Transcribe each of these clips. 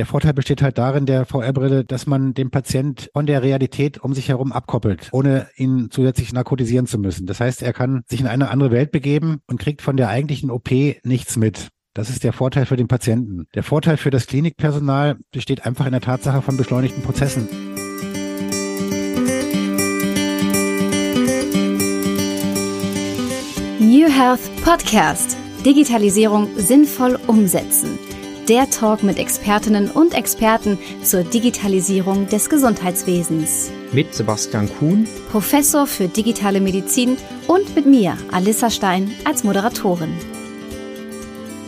Der Vorteil besteht halt darin, der VR-Brille, dass man den Patient von der Realität um sich herum abkoppelt, ohne ihn zusätzlich narkotisieren zu müssen. Das heißt, er kann sich in eine andere Welt begeben und kriegt von der eigentlichen OP nichts mit. Das ist der Vorteil für den Patienten. Der Vorteil für das Klinikpersonal besteht einfach in der Tatsache von beschleunigten Prozessen. New Health Podcast. Digitalisierung sinnvoll umsetzen. Der Talk mit Expertinnen und Experten zur Digitalisierung des Gesundheitswesens. Mit Sebastian Kuhn, Professor für digitale Medizin und mit mir, Alissa Stein, als Moderatorin.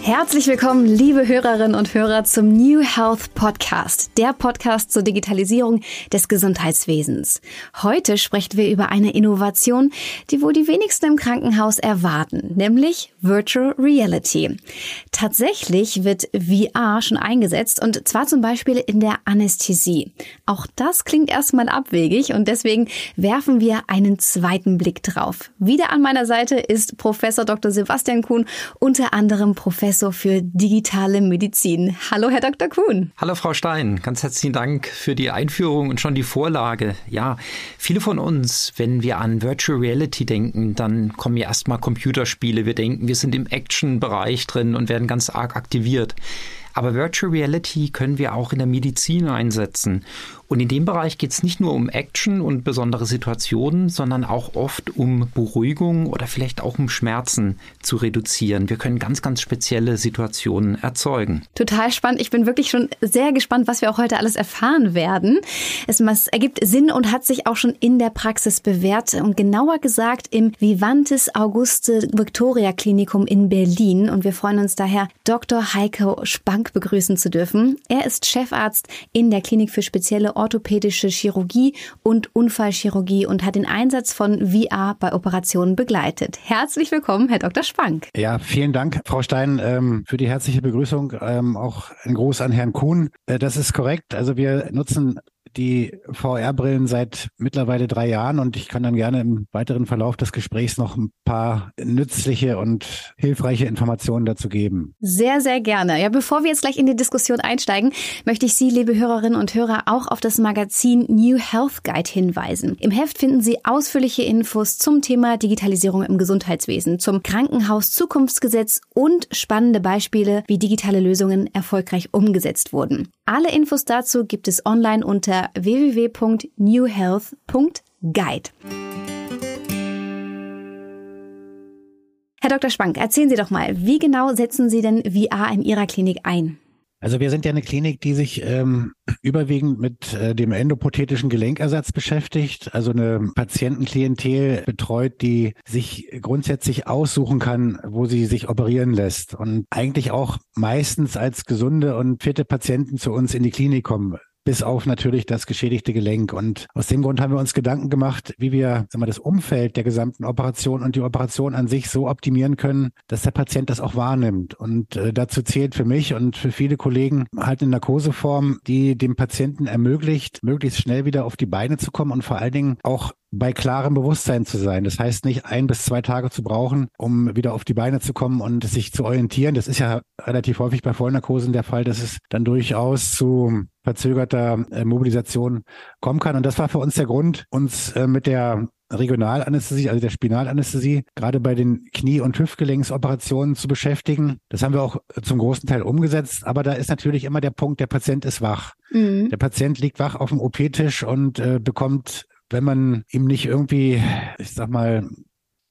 Herzlich willkommen, liebe Hörerinnen und Hörer, zum New Health Podcast, der Podcast zur Digitalisierung des Gesundheitswesens. Heute sprechen wir über eine Innovation, die wohl die wenigsten im Krankenhaus erwarten, nämlich Virtual Reality. Tatsächlich wird VR schon eingesetzt und zwar zum Beispiel in der Anästhesie. Auch das klingt erstmal abwegig und deswegen werfen wir einen zweiten Blick drauf. Wieder an meiner Seite ist Professor Dr. Sebastian Kuhn, unter anderem Professor für digitale Medizin. Hallo, Herr Dr. Kuhn. Hallo, Frau Stein. Ganz herzlichen Dank für die Einführung und schon die Vorlage. Ja, viele von uns, wenn wir an Virtual Reality denken, dann kommen ja erstmal Computerspiele. Wir denken, wir sind im Action-Bereich drin und werden ganz arg aktiviert. Aber Virtual Reality können wir auch in der Medizin einsetzen. Und in dem Bereich geht es nicht nur um Action und besondere Situationen, sondern auch oft um Beruhigung oder vielleicht auch um Schmerzen zu reduzieren. Wir können ganz, ganz spezielle Situationen erzeugen. Total spannend. Ich bin wirklich schon sehr gespannt, was wir auch heute alles erfahren werden. Es ergibt Sinn und hat sich auch schon in der Praxis bewährt und genauer gesagt im Vivantes Auguste Victoria Klinikum in Berlin. Und wir freuen uns daher, Dr. Heiko Spank begrüßen zu dürfen. Er ist Chefarzt in der Klinik für spezielle orthopädische Chirurgie und Unfallchirurgie und hat den Einsatz von VR bei Operationen begleitet. Herzlich willkommen, Herr Dr. Spank. Ja, vielen Dank, Frau Stein, ähm, für die herzliche Begrüßung. Ähm, auch ein Gruß an Herrn Kuhn. Äh, das ist korrekt. Also wir nutzen die VR-Brillen seit mittlerweile drei Jahren und ich kann dann gerne im weiteren Verlauf des Gesprächs noch ein paar nützliche und hilfreiche Informationen dazu geben. Sehr, sehr gerne. Ja, bevor wir jetzt gleich in die Diskussion einsteigen, möchte ich Sie, liebe Hörerinnen und Hörer, auch auf das Magazin New Health Guide hinweisen. Im Heft finden Sie ausführliche Infos zum Thema Digitalisierung im Gesundheitswesen, zum Krankenhaus-Zukunftsgesetz und spannende Beispiele, wie digitale Lösungen erfolgreich umgesetzt wurden. Alle Infos dazu gibt es online unter www.newhealth.guide. Herr Dr. Schwank, erzählen Sie doch mal, wie genau setzen Sie denn VR in Ihrer Klinik ein? Also wir sind ja eine Klinik, die sich ähm, überwiegend mit äh, dem endopothetischen Gelenkersatz beschäftigt, also eine Patientenklientel betreut, die sich grundsätzlich aussuchen kann, wo sie sich operieren lässt. Und eigentlich auch meistens als gesunde und fitte Patienten zu uns in die Klinik kommen bis auf natürlich das geschädigte Gelenk. Und aus dem Grund haben wir uns Gedanken gemacht, wie wir sagen das Umfeld der gesamten Operation und die Operation an sich so optimieren können, dass der Patient das auch wahrnimmt. Und äh, dazu zählt für mich und für viele Kollegen halt eine Narkoseform, die dem Patienten ermöglicht, möglichst schnell wieder auf die Beine zu kommen und vor allen Dingen auch bei klarem Bewusstsein zu sein. Das heißt nicht ein bis zwei Tage zu brauchen, um wieder auf die Beine zu kommen und sich zu orientieren. Das ist ja relativ häufig bei Vollnarkosen der Fall, dass es dann durchaus zu verzögerter äh, Mobilisation kommen kann. Und das war für uns der Grund, uns äh, mit der Regionalanästhesie, also der Spinalanästhesie, gerade bei den Knie- und Hüftgelenksoperationen zu beschäftigen. Das haben wir auch zum großen Teil umgesetzt, aber da ist natürlich immer der Punkt, der Patient ist wach. Mhm. Der Patient liegt wach auf dem OP-Tisch und äh, bekommt wenn man ihm nicht irgendwie, ich sag mal,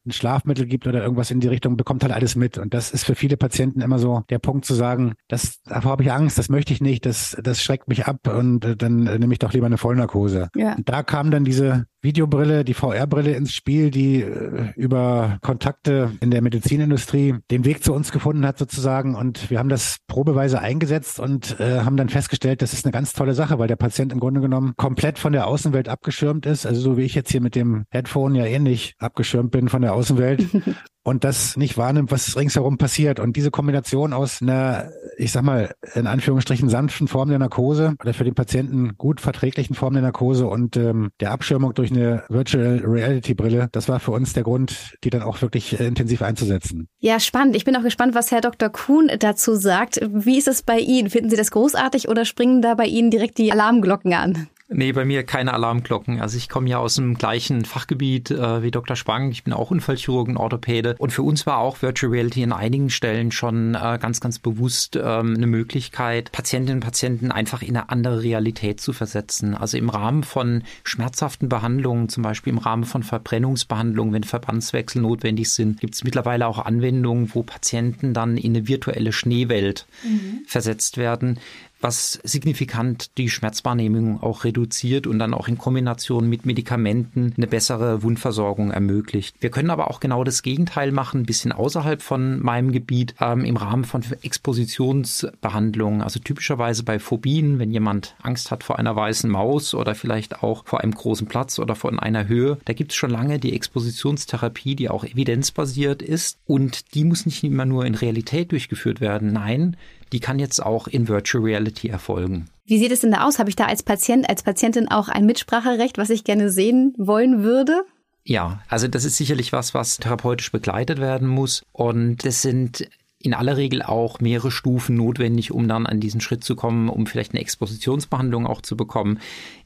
ein Schlafmittel gibt oder irgendwas in die Richtung, bekommt halt alles mit. Und das ist für viele Patienten immer so der Punkt zu sagen, das, davor habe ich Angst, das möchte ich nicht, das, das schreckt mich ab und äh, dann äh, nehme ich doch lieber eine Vollnarkose. Ja. Und da kam dann diese Videobrille, die VR-Brille ins Spiel, die äh, über Kontakte in der Medizinindustrie den Weg zu uns gefunden hat sozusagen. Und wir haben das probeweise eingesetzt und äh, haben dann festgestellt, das ist eine ganz tolle Sache, weil der Patient im Grunde genommen komplett von der Außenwelt abgeschirmt ist. Also so wie ich jetzt hier mit dem Headphone ja ähnlich abgeschirmt bin von der Außenwelt. und das nicht wahrnimmt, was ringsherum passiert. Und diese Kombination aus einer, ich sag mal, in Anführungsstrichen sanften Form der Narkose oder für den Patienten gut verträglichen Form der Narkose und ähm, der Abschirmung durch eine Virtual Reality Brille, das war für uns der Grund, die dann auch wirklich äh, intensiv einzusetzen. Ja, spannend. Ich bin auch gespannt, was Herr Dr. Kuhn dazu sagt. Wie ist es bei Ihnen? Finden Sie das großartig oder springen da bei Ihnen direkt die Alarmglocken an? Nee, bei mir keine Alarmglocken. Also ich komme ja aus dem gleichen Fachgebiet äh, wie Dr. Spang. Ich bin auch Unfallchirurgen, Orthopäde. Und für uns war auch Virtual Reality in einigen Stellen schon äh, ganz, ganz bewusst ähm, eine Möglichkeit, Patientinnen und Patienten einfach in eine andere Realität zu versetzen. Also im Rahmen von schmerzhaften Behandlungen, zum Beispiel im Rahmen von Verbrennungsbehandlungen, wenn Verbandswechsel notwendig sind, gibt es mittlerweile auch Anwendungen, wo Patienten dann in eine virtuelle Schneewelt mhm. versetzt werden was signifikant die Schmerzwahrnehmung auch reduziert und dann auch in Kombination mit Medikamenten eine bessere Wundversorgung ermöglicht. Wir können aber auch genau das Gegenteil machen, ein bisschen außerhalb von meinem Gebiet, ähm, im Rahmen von Expositionsbehandlungen. Also typischerweise bei Phobien, wenn jemand Angst hat vor einer weißen Maus oder vielleicht auch vor einem großen Platz oder von einer Höhe, da gibt es schon lange die Expositionstherapie, die auch evidenzbasiert ist und die muss nicht immer nur in Realität durchgeführt werden. Nein, die kann jetzt auch in Virtual Reality erfolgen. Wie sieht es denn da aus? Habe ich da als Patient, als Patientin auch ein Mitspracherecht, was ich gerne sehen wollen würde? Ja, also das ist sicherlich was, was therapeutisch begleitet werden muss. Und das sind in aller Regel auch mehrere Stufen notwendig, um dann an diesen Schritt zu kommen, um vielleicht eine Expositionsbehandlung auch zu bekommen.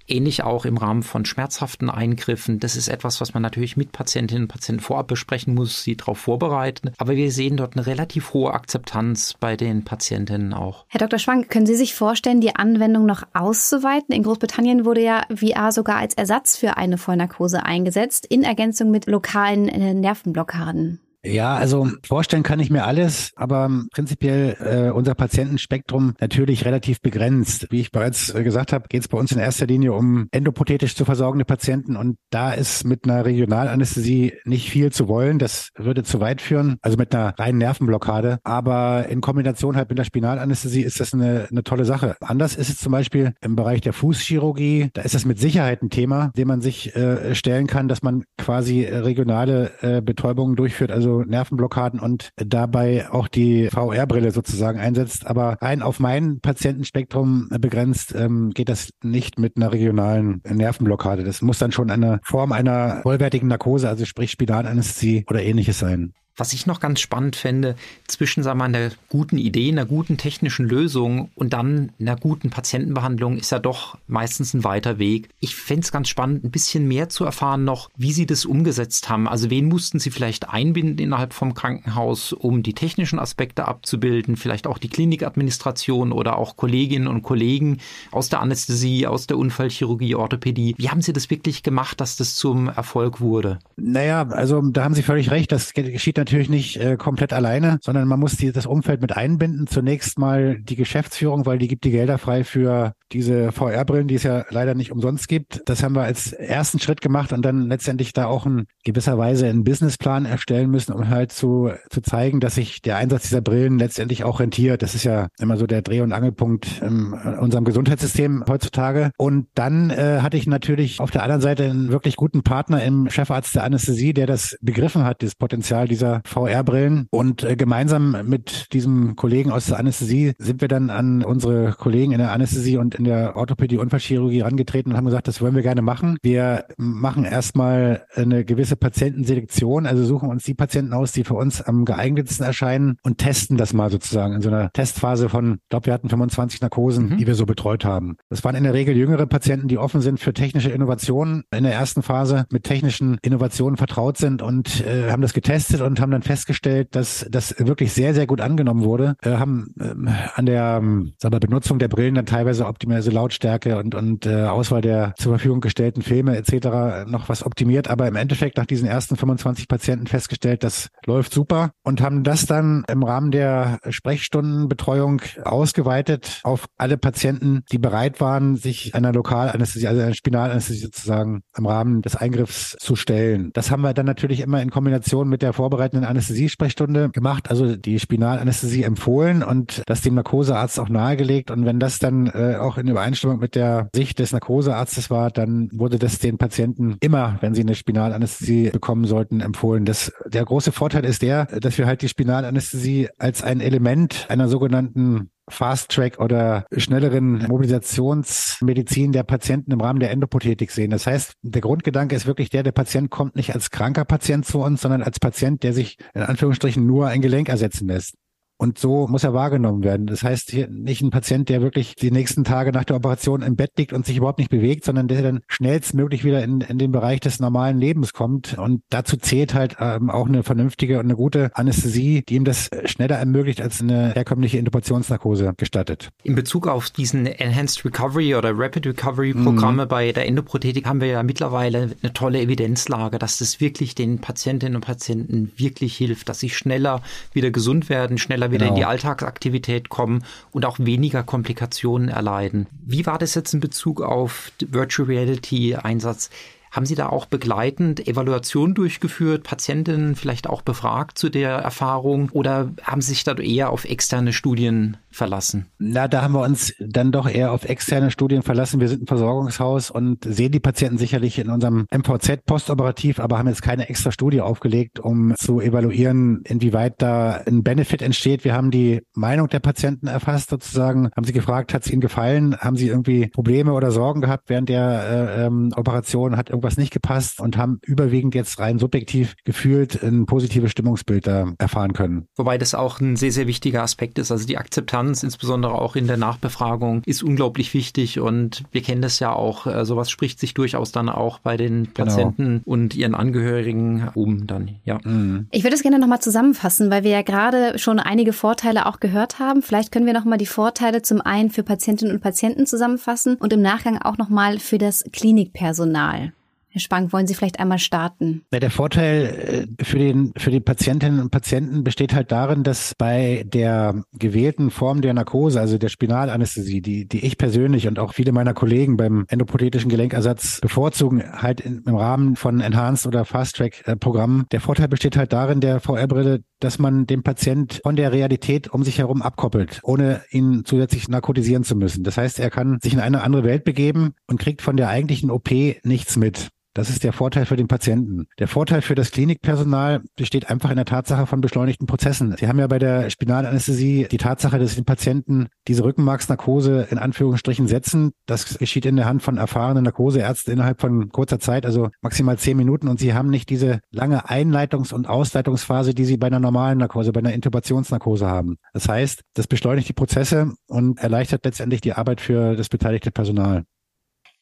Ähnlich auch im Rahmen von schmerzhaften Eingriffen. Das ist etwas, was man natürlich mit Patientinnen und Patienten vorab besprechen muss, sie darauf vorbereiten. Aber wir sehen dort eine relativ hohe Akzeptanz bei den Patientinnen auch. Herr Dr. Schwank, können Sie sich vorstellen, die Anwendung noch auszuweiten? In Großbritannien wurde ja VR sogar als Ersatz für eine Vollnarkose eingesetzt, in Ergänzung mit lokalen äh, Nervenblockaden. Ja, also vorstellen kann ich mir alles, aber prinzipiell äh, unser Patientenspektrum natürlich relativ begrenzt. Wie ich bereits äh, gesagt habe, geht es bei uns in erster Linie um endoprothetisch zu versorgende Patienten und da ist mit einer Regionalanästhesie nicht viel zu wollen. Das würde zu weit führen, also mit einer reinen Nervenblockade. Aber in Kombination halt mit der Spinalanästhesie ist das eine, eine tolle Sache. Anders ist es zum Beispiel im Bereich der Fußchirurgie. Da ist das mit Sicherheit ein Thema, dem man sich äh, stellen kann, dass man quasi regionale äh, Betäubungen durchführt. Also Nervenblockaden und dabei auch die VR-Brille sozusagen einsetzt. Aber rein auf mein Patientenspektrum begrenzt ähm, geht das nicht mit einer regionalen Nervenblockade. Das muss dann schon eine Form einer vollwertigen Narkose, also sprich Spinalanästhesie oder ähnliches sein. Was ich noch ganz spannend fände, zwischen sagen wir, einer guten Idee, einer guten technischen Lösung und dann einer guten Patientenbehandlung ist ja doch meistens ein weiter Weg. Ich fände es ganz spannend, ein bisschen mehr zu erfahren noch, wie Sie das umgesetzt haben. Also wen mussten Sie vielleicht einbinden innerhalb vom Krankenhaus, um die technischen Aspekte abzubilden, vielleicht auch die Klinikadministration oder auch Kolleginnen und Kollegen aus der Anästhesie, aus der Unfallchirurgie, Orthopädie. Wie haben Sie das wirklich gemacht, dass das zum Erfolg wurde? Naja, also da haben Sie völlig recht. Das geschieht natürlich nicht äh, komplett alleine, sondern man muss die, das Umfeld mit einbinden. Zunächst mal die Geschäftsführung, weil die gibt die Gelder frei für diese VR-Brillen, die es ja leider nicht umsonst gibt. Das haben wir als ersten Schritt gemacht und dann letztendlich da auch in gewisser Weise einen Businessplan erstellen müssen, um halt zu, zu zeigen, dass sich der Einsatz dieser Brillen letztendlich auch rentiert. Das ist ja immer so der Dreh- und Angelpunkt in unserem Gesundheitssystem heutzutage. Und dann äh, hatte ich natürlich auf der anderen Seite einen wirklich guten Partner im Chefarzt der Anästhesie, der das begriffen hat, das Potenzial dieser VR-Brillen. Und äh, gemeinsam mit diesem Kollegen aus der Anästhesie sind wir dann an unsere Kollegen in der Anästhesie und in der Orthopädie Unfallchirurgie herangetreten und haben gesagt, das wollen wir gerne machen. Wir machen erstmal eine gewisse Patientenselektion, also suchen uns die Patienten aus, die für uns am geeignetsten erscheinen und testen das mal sozusagen in so einer Testphase von, ich glaube, wir hatten 25 Narkosen, mhm. die wir so betreut haben. Das waren in der Regel jüngere Patienten, die offen sind für technische Innovationen in der ersten Phase, mit technischen Innovationen vertraut sind und äh, haben das getestet und haben haben dann festgestellt, dass das wirklich sehr, sehr gut angenommen wurde, äh, haben ähm, an der ähm, sagen wir, Benutzung der Brillen dann teilweise optimierte Lautstärke und, und äh, Auswahl der zur Verfügung gestellten Filme etc. noch was optimiert, aber im Endeffekt nach diesen ersten 25 Patienten festgestellt, das läuft super und haben das dann im Rahmen der Sprechstundenbetreuung ausgeweitet auf alle Patienten, die bereit waren, sich einer Lokalanästhesie, also einer Spinalanästhesie sozusagen im Rahmen des Eingriffs zu stellen. Das haben wir dann natürlich immer in Kombination mit der Vorbereitung fortgeschrittenen Anästhesiesprechstunde gemacht, also die Spinalanästhesie empfohlen und das dem Narkosearzt auch nahegelegt. Und wenn das dann äh, auch in Übereinstimmung mit der Sicht des Narkosearztes war, dann wurde das den Patienten immer, wenn sie eine Spinalanästhesie bekommen sollten, empfohlen. Das, der große Vorteil ist der, dass wir halt die Spinalanästhesie als ein Element einer sogenannten Fast Track oder schnelleren Mobilisationsmedizin der Patienten im Rahmen der Endoprothetik sehen. Das heißt, der Grundgedanke ist wirklich der, der Patient kommt nicht als kranker Patient zu uns, sondern als Patient, der sich in Anführungsstrichen nur ein Gelenk ersetzen lässt. Und so muss er wahrgenommen werden. Das heißt hier nicht ein Patient, der wirklich die nächsten Tage nach der Operation im Bett liegt und sich überhaupt nicht bewegt, sondern der dann schnellstmöglich wieder in, in den Bereich des normalen Lebens kommt. Und dazu zählt halt ähm, auch eine vernünftige und eine gute Anästhesie, die ihm das schneller ermöglicht, als eine herkömmliche Intubationsnarkose gestattet. In Bezug auf diesen Enhanced Recovery oder Rapid Recovery Programme mhm. bei der Endoprothetik haben wir ja mittlerweile eine tolle Evidenzlage, dass das wirklich den Patientinnen und Patienten wirklich hilft, dass sie schneller wieder gesund werden, schneller schneller wieder genau. in die genau. Alltagsaktivität kommen und auch weniger Komplikationen erleiden. Wie war das jetzt in Bezug auf Virtual Reality Einsatz? Haben Sie da auch begleitend Evaluationen durchgeführt, Patientinnen vielleicht auch befragt zu der Erfahrung oder haben Sie sich da eher auf externe Studien verlassen? Na, da haben wir uns dann doch eher auf externe Studien verlassen. Wir sind ein Versorgungshaus und sehen die Patienten sicherlich in unserem MVZ postoperativ, aber haben jetzt keine extra Studie aufgelegt, um zu evaluieren, inwieweit da ein Benefit entsteht. Wir haben die Meinung der Patienten erfasst sozusagen, haben sie gefragt, hat es ihnen gefallen, haben sie irgendwie Probleme oder Sorgen gehabt während der äh, ähm, Operation, hat irgendwas nicht gepasst und haben überwiegend jetzt rein subjektiv gefühlt ein positives Stimmungsbild da erfahren können. Wobei das auch ein sehr, sehr wichtiger Aspekt ist. Also die Akzeptanz Akzeptanz, insbesondere auch in der Nachbefragung, ist unglaublich wichtig und wir kennen das ja auch. Äh, sowas spricht sich durchaus dann auch bei den genau. Patienten genau. und ihren Angehörigen um dann, ja. Mhm. Ich würde es gerne nochmal zusammenfassen, weil wir ja gerade schon einige Vorteile auch gehört haben. Vielleicht können wir nochmal die Vorteile zum einen für Patientinnen und Patienten zusammenfassen und im Nachgang auch nochmal für das Klinikpersonal. Herr Spang, wollen Sie vielleicht einmal starten? Ja, der Vorteil äh, für, den, für die Patientinnen und Patienten besteht halt darin, dass bei der gewählten Form der Narkose, also der Spinalanästhesie, die, die ich persönlich und auch viele meiner Kollegen beim endoprothetischen Gelenkersatz bevorzugen, halt in, im Rahmen von Enhanced oder Fast-Track-Programmen, der Vorteil besteht halt darin, der VR-Brille, dass man den Patient von der Realität um sich herum abkoppelt, ohne ihn zusätzlich narkotisieren zu müssen. Das heißt, er kann sich in eine andere Welt begeben und kriegt von der eigentlichen OP nichts mit. Das ist der Vorteil für den Patienten. Der Vorteil für das Klinikpersonal besteht einfach in der Tatsache von beschleunigten Prozessen. Sie haben ja bei der Spinalanästhesie die Tatsache, dass den Patienten diese Rückenmarksnarkose in Anführungsstrichen setzen. Das geschieht in der Hand von erfahrenen Narkoseärzten innerhalb von kurzer Zeit, also maximal zehn Minuten. Und sie haben nicht diese lange Einleitungs- und Ausleitungsphase, die sie bei einer normalen Narkose, bei einer Intubationsnarkose haben. Das heißt, das beschleunigt die Prozesse und erleichtert letztendlich die Arbeit für das beteiligte Personal.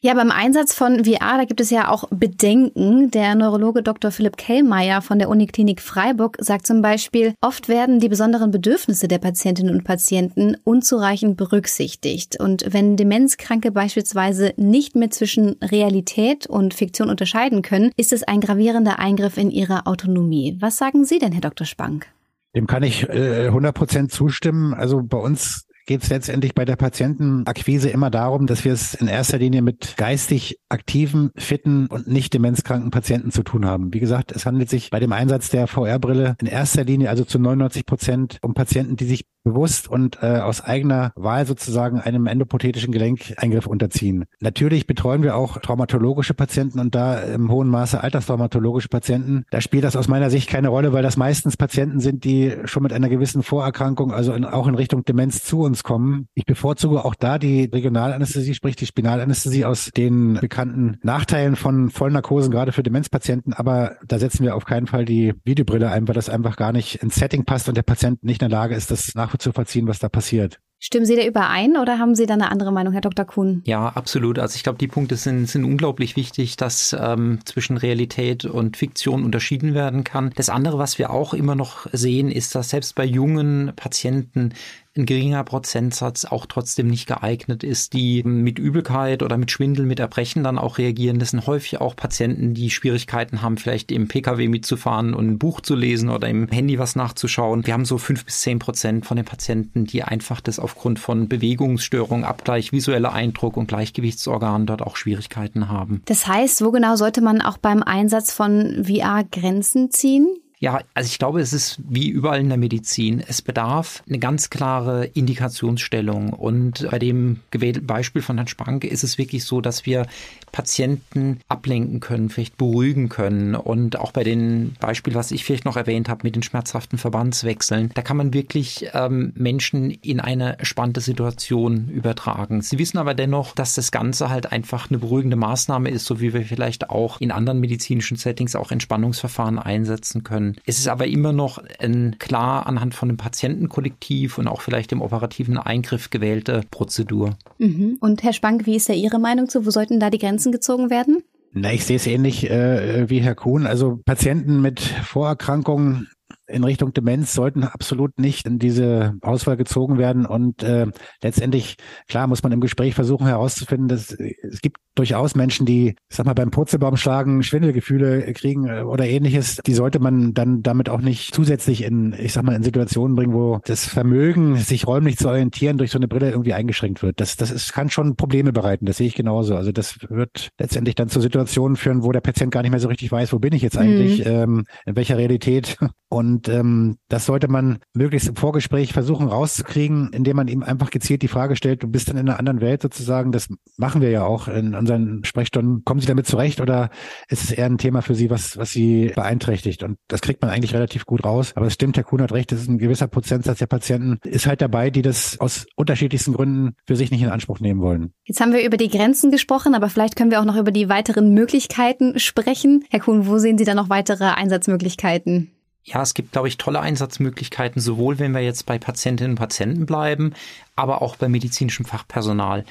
Ja, beim Einsatz von VR, da gibt es ja auch Bedenken. Der Neurologe Dr. Philipp Kellmeier von der Uniklinik Freiburg sagt zum Beispiel, oft werden die besonderen Bedürfnisse der Patientinnen und Patienten unzureichend berücksichtigt. Und wenn Demenzkranke beispielsweise nicht mehr zwischen Realität und Fiktion unterscheiden können, ist es ein gravierender Eingriff in ihre Autonomie. Was sagen Sie denn, Herr Dr. Spank? Dem kann ich äh, 100 Prozent zustimmen. Also bei uns geht es letztendlich bei der Patientenakquise immer darum, dass wir es in erster Linie mit geistig aktiven, fitten und nicht demenzkranken Patienten zu tun haben. Wie gesagt, es handelt sich bei dem Einsatz der VR-Brille in erster Linie, also zu 99 Prozent, um Patienten, die sich bewusst und äh, aus eigener Wahl sozusagen einem endopothetischen Gelenkeingriff unterziehen. Natürlich betreuen wir auch traumatologische Patienten und da im hohen Maße alterstraumatologische Patienten. Da spielt das aus meiner Sicht keine Rolle, weil das meistens Patienten sind, die schon mit einer gewissen Vorerkrankung, also in, auch in Richtung Demenz zu uns kommen. Ich bevorzuge auch da die Regionalanästhesie, sprich die Spinalanästhesie aus den bekannten Nachteilen von Vollnarkosen, gerade für Demenzpatienten. Aber da setzen wir auf keinen Fall die Videobrille ein, weil das einfach gar nicht ins Setting passt und der Patient nicht in der Lage ist, das nach nachzuvollziehen, was da passiert. Stimmen Sie da überein oder haben Sie da eine andere Meinung, Herr Dr. Kuhn? Ja, absolut. Also ich glaube, die Punkte sind, sind unglaublich wichtig, dass ähm, zwischen Realität und Fiktion unterschieden werden kann. Das andere, was wir auch immer noch sehen, ist, dass selbst bei jungen Patienten ein geringer Prozentsatz auch trotzdem nicht geeignet ist, die mit Übelkeit oder mit Schwindel, mit Erbrechen dann auch reagieren. Das sind häufig auch Patienten, die Schwierigkeiten haben, vielleicht im Pkw mitzufahren und ein Buch zu lesen oder im Handy was nachzuschauen. Wir haben so fünf bis zehn Prozent von den Patienten, die einfach das aufgrund von Bewegungsstörungen, Abgleich, visueller Eindruck und Gleichgewichtsorganen dort auch Schwierigkeiten haben. Das heißt, wo genau sollte man auch beim Einsatz von VR Grenzen ziehen? Ja, also ich glaube, es ist wie überall in der Medizin. Es bedarf eine ganz klare Indikationsstellung. Und bei dem gewählten Beispiel von Herrn Spanke ist es wirklich so, dass wir Patienten ablenken können, vielleicht beruhigen können. Und auch bei den Beispielen, was ich vielleicht noch erwähnt habe, mit den schmerzhaften Verbandswechseln, da kann man wirklich ähm, Menschen in eine spannende Situation übertragen. Sie wissen aber dennoch, dass das Ganze halt einfach eine beruhigende Maßnahme ist, so wie wir vielleicht auch in anderen medizinischen Settings auch Entspannungsverfahren einsetzen können. Es ist aber immer noch ein klar anhand von dem Patientenkollektiv und auch vielleicht dem operativen Eingriff gewählte Prozedur. Mhm. Und Herr Spank, wie ist da Ihre Meinung zu? Wo sollten da die Grenzen gezogen werden? Na, ich sehe es ähnlich äh, wie Herr Kuhn. Also Patienten mit Vorerkrankungen in Richtung Demenz sollten absolut nicht in diese Auswahl gezogen werden. Und äh, letztendlich, klar, muss man im Gespräch versuchen herauszufinden, dass es gibt durchaus Menschen, die, ich sag mal, beim Purzelbaum schlagen, Schwindelgefühle kriegen äh, oder ähnliches. Die sollte man dann damit auch nicht zusätzlich in, ich sag mal, in Situationen bringen, wo das Vermögen, sich räumlich zu orientieren, durch so eine Brille irgendwie eingeschränkt wird. Das, das ist, kann schon Probleme bereiten. Das sehe ich genauso. Also das wird letztendlich dann zu Situationen führen, wo der Patient gar nicht mehr so richtig weiß, wo bin ich jetzt eigentlich, mhm. ähm, in welcher Realität. Und ähm, das sollte man möglichst im Vorgespräch versuchen rauszukriegen, indem man ihm einfach gezielt die Frage stellt, du bist dann in einer anderen Welt sozusagen. Das machen wir ja auch in unseren Sprechstunden. Kommen Sie damit zurecht oder ist es eher ein Thema für Sie, was, was Sie beeinträchtigt? Und das kriegt man eigentlich relativ gut raus. Aber es stimmt, Herr Kuhn hat recht, das ist ein gewisser Prozentsatz der Patienten ist halt dabei, die das aus unterschiedlichsten Gründen für sich nicht in Anspruch nehmen wollen. Jetzt haben wir über die Grenzen gesprochen, aber vielleicht können wir auch noch über die weiteren Möglichkeiten sprechen. Herr Kuhn, wo sehen Sie da noch weitere Einsatzmöglichkeiten? Ja, es gibt, glaube ich, tolle Einsatzmöglichkeiten, sowohl wenn wir jetzt bei Patientinnen und Patienten bleiben, aber auch bei medizinischem Fachpersonal.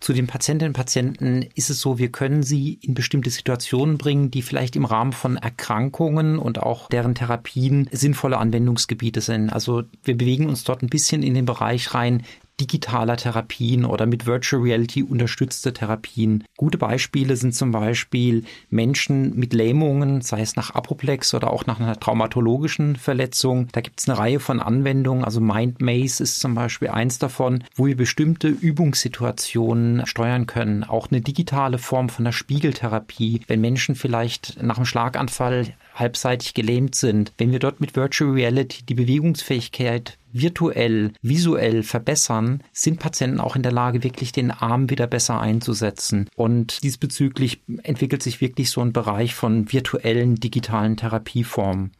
Zu den Patientinnen und Patienten ist es so, wir können sie in bestimmte Situationen bringen, die vielleicht im Rahmen von Erkrankungen und auch deren Therapien sinnvolle Anwendungsgebiete sind. Also wir bewegen uns dort ein bisschen in den Bereich rein, digitaler Therapien oder mit Virtual Reality unterstützte Therapien. Gute Beispiele sind zum Beispiel Menschen mit Lähmungen, sei es nach Apoplex oder auch nach einer traumatologischen Verletzung. Da gibt es eine Reihe von Anwendungen. Also Mind Maze ist zum Beispiel eins davon, wo wir bestimmte Übungssituationen steuern können. Auch eine digitale Form von der Spiegeltherapie, wenn Menschen vielleicht nach einem Schlaganfall halbseitig gelähmt sind. Wenn wir dort mit Virtual Reality die Bewegungsfähigkeit virtuell, visuell verbessern, sind Patienten auch in der Lage, wirklich den Arm wieder besser einzusetzen. Und diesbezüglich entwickelt sich wirklich so ein Bereich von virtuellen, digitalen Therapieformen.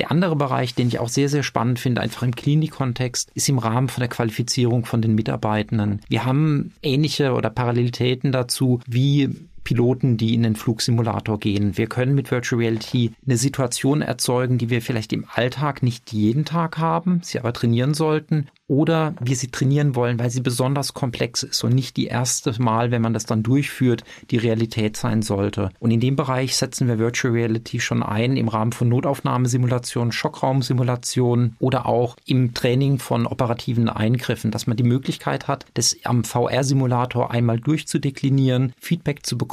Der andere Bereich, den ich auch sehr, sehr spannend finde, einfach im Klinikkontext, ist im Rahmen von der Qualifizierung von den Mitarbeitenden. Wir haben ähnliche oder Parallelitäten dazu, wie Piloten, die in den Flugsimulator gehen. Wir können mit Virtual Reality eine Situation erzeugen, die wir vielleicht im Alltag nicht jeden Tag haben, sie aber trainieren sollten oder wir sie trainieren wollen, weil sie besonders komplex ist und nicht die erste Mal, wenn man das dann durchführt, die Realität sein sollte. Und in dem Bereich setzen wir Virtual Reality schon ein im Rahmen von Notaufnahmesimulationen, Schockraumsimulationen oder auch im Training von operativen Eingriffen, dass man die Möglichkeit hat, das am VR-Simulator einmal durchzudeklinieren, Feedback zu bekommen,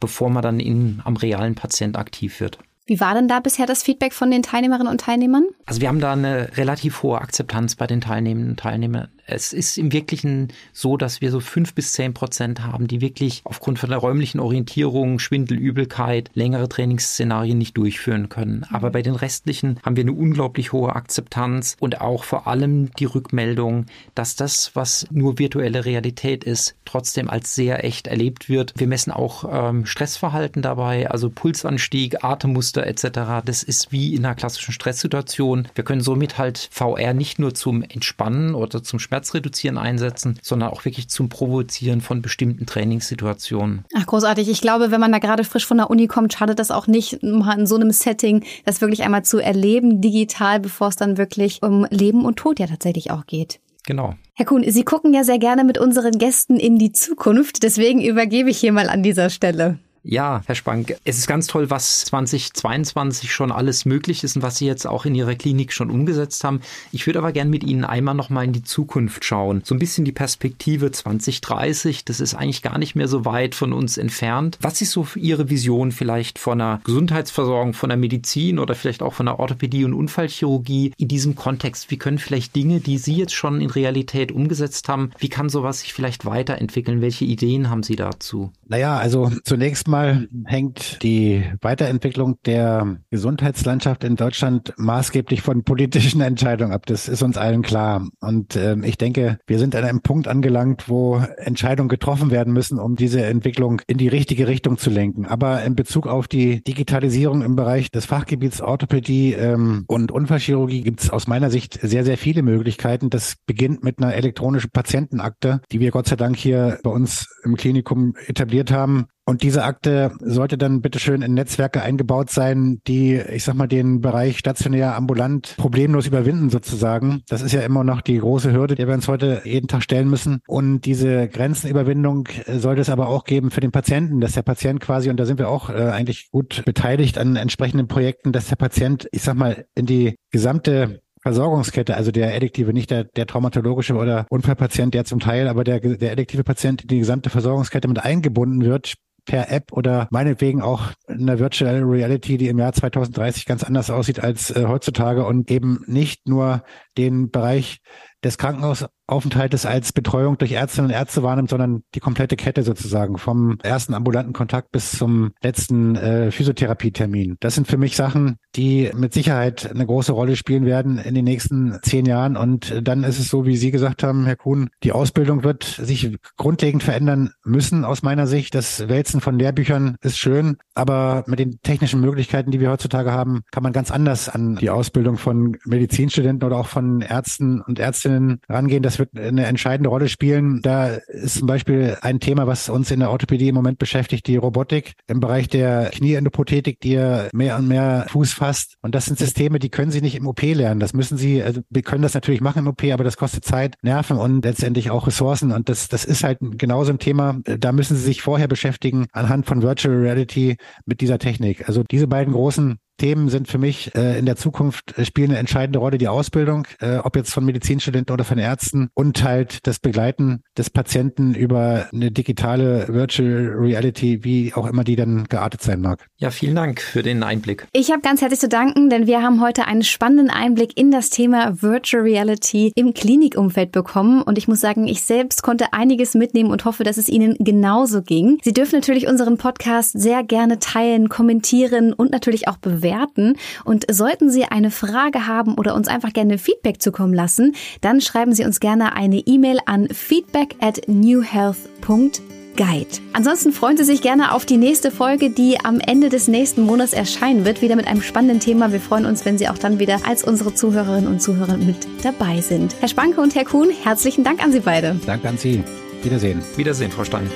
bevor man dann in, am realen Patient aktiv wird. Wie war denn da bisher das Feedback von den Teilnehmerinnen und Teilnehmern? Also wir haben da eine relativ hohe Akzeptanz bei den Teilnehmenden und Teilnehmern es ist im Wirklichen so, dass wir so fünf bis zehn Prozent haben, die wirklich aufgrund von der räumlichen Orientierung, Schwindel, Übelkeit, längere Trainingsszenarien nicht durchführen können. Aber bei den restlichen haben wir eine unglaublich hohe Akzeptanz und auch vor allem die Rückmeldung, dass das, was nur virtuelle Realität ist, trotzdem als sehr echt erlebt wird. Wir messen auch ähm, Stressverhalten dabei, also Pulsanstieg, Atemmuster etc. Das ist wie in einer klassischen Stresssituation. Wir können somit halt VR nicht nur zum Entspannen oder zum Schmerz Schmerzreduzieren einsetzen, sondern auch wirklich zum Provozieren von bestimmten Trainingssituationen. Ach, großartig. Ich glaube, wenn man da gerade frisch von der Uni kommt, schadet das auch nicht, in so einem Setting das wirklich einmal zu erleben, digital, bevor es dann wirklich um Leben und Tod ja tatsächlich auch geht. Genau. Herr Kuhn, Sie gucken ja sehr gerne mit unseren Gästen in die Zukunft. Deswegen übergebe ich hier mal an dieser Stelle. Ja, Herr Spank, es ist ganz toll, was 2022 schon alles möglich ist und was Sie jetzt auch in Ihrer Klinik schon umgesetzt haben. Ich würde aber gern mit Ihnen einmal nochmal in die Zukunft schauen. So ein bisschen die Perspektive 2030. Das ist eigentlich gar nicht mehr so weit von uns entfernt. Was ist so Ihre Vision vielleicht von einer Gesundheitsversorgung, von der Medizin oder vielleicht auch von der Orthopädie und Unfallchirurgie in diesem Kontext? Wie können vielleicht Dinge, die Sie jetzt schon in Realität umgesetzt haben, wie kann sowas sich vielleicht weiterentwickeln? Welche Ideen haben Sie dazu? Naja, also zunächst Erstmal hängt die Weiterentwicklung der Gesundheitslandschaft in Deutschland maßgeblich von politischen Entscheidungen ab. Das ist uns allen klar. Und äh, ich denke, wir sind an einem Punkt angelangt, wo Entscheidungen getroffen werden müssen, um diese Entwicklung in die richtige Richtung zu lenken. Aber in Bezug auf die Digitalisierung im Bereich des Fachgebiets Orthopädie ähm, und Unfallchirurgie gibt es aus meiner Sicht sehr, sehr viele Möglichkeiten. Das beginnt mit einer elektronischen Patientenakte, die wir Gott sei Dank hier bei uns im Klinikum etabliert haben. Und diese Akte sollte dann bitteschön in Netzwerke eingebaut sein, die, ich sag mal, den Bereich stationär ambulant problemlos überwinden sozusagen. Das ist ja immer noch die große Hürde, der wir uns heute jeden Tag stellen müssen. Und diese Grenzenüberwindung sollte es aber auch geben für den Patienten, dass der Patient quasi, und da sind wir auch äh, eigentlich gut beteiligt an entsprechenden Projekten, dass der Patient, ich sag mal, in die gesamte Versorgungskette, also der Elektive, nicht der, der traumatologische oder Unfallpatient, der zum Teil, aber der, der elektive Patient in die gesamte Versorgungskette mit eingebunden wird, per App oder meinetwegen auch eine Virtual Reality, die im Jahr 2030 ganz anders aussieht als äh, heutzutage und eben nicht nur den Bereich des Krankenhausaufenthaltes als Betreuung durch Ärztinnen und Ärzte wahrnimmt, sondern die komplette Kette sozusagen vom ersten ambulanten Kontakt bis zum letzten äh, Physiotherapietermin. Das sind für mich Sachen, die mit Sicherheit eine große Rolle spielen werden in den nächsten zehn Jahren. Und dann ist es so, wie Sie gesagt haben, Herr Kuhn, die Ausbildung wird sich grundlegend verändern müssen aus meiner Sicht. Das Wälzen von Lehrbüchern ist schön, aber mit den technischen Möglichkeiten, die wir heutzutage haben, kann man ganz anders an die Ausbildung von Medizinstudenten oder auch von Ärzten und Ärztinnen rangehen. Das wird eine entscheidende Rolle spielen. Da ist zum Beispiel ein Thema, was uns in der Orthopädie im Moment beschäftigt, die Robotik im Bereich der Knieendoprothetik, die ja mehr und mehr Fuß fasst. Und das sind Systeme, die können Sie nicht im OP lernen. Das müssen Sie, also wir können das natürlich machen im OP, aber das kostet Zeit, Nerven und letztendlich auch Ressourcen. Und das, das ist halt genauso ein Thema. Da müssen Sie sich vorher beschäftigen anhand von Virtual Reality mit dieser Technik. Also diese beiden großen Themen sind für mich äh, in der Zukunft äh, spielen eine entscheidende Rolle die Ausbildung, äh, ob jetzt von Medizinstudenten oder von Ärzten und halt das Begleiten des Patienten über eine digitale Virtual Reality, wie auch immer die dann geartet sein mag. Ja, vielen Dank für den Einblick. Ich habe ganz herzlich zu danken, denn wir haben heute einen spannenden Einblick in das Thema Virtual Reality im Klinikumfeld bekommen und ich muss sagen, ich selbst konnte einiges mitnehmen und hoffe, dass es Ihnen genauso ging. Sie dürfen natürlich unseren Podcast sehr gerne teilen, kommentieren und natürlich auch bewerten bewerten. Und sollten Sie eine Frage haben oder uns einfach gerne Feedback zukommen lassen, dann schreiben Sie uns gerne eine E-Mail an feedback at newhealth.de. Guide. Ansonsten freuen Sie sich gerne auf die nächste Folge, die am Ende des nächsten Monats erscheinen wird, wieder mit einem spannenden Thema. Wir freuen uns, wenn Sie auch dann wieder als unsere Zuhörerinnen und Zuhörer mit dabei sind. Herr Spanke und Herr Kuhn, herzlichen Dank an Sie beide. Danke an Sie. Wiedersehen. Wiedersehen, Frau Stein.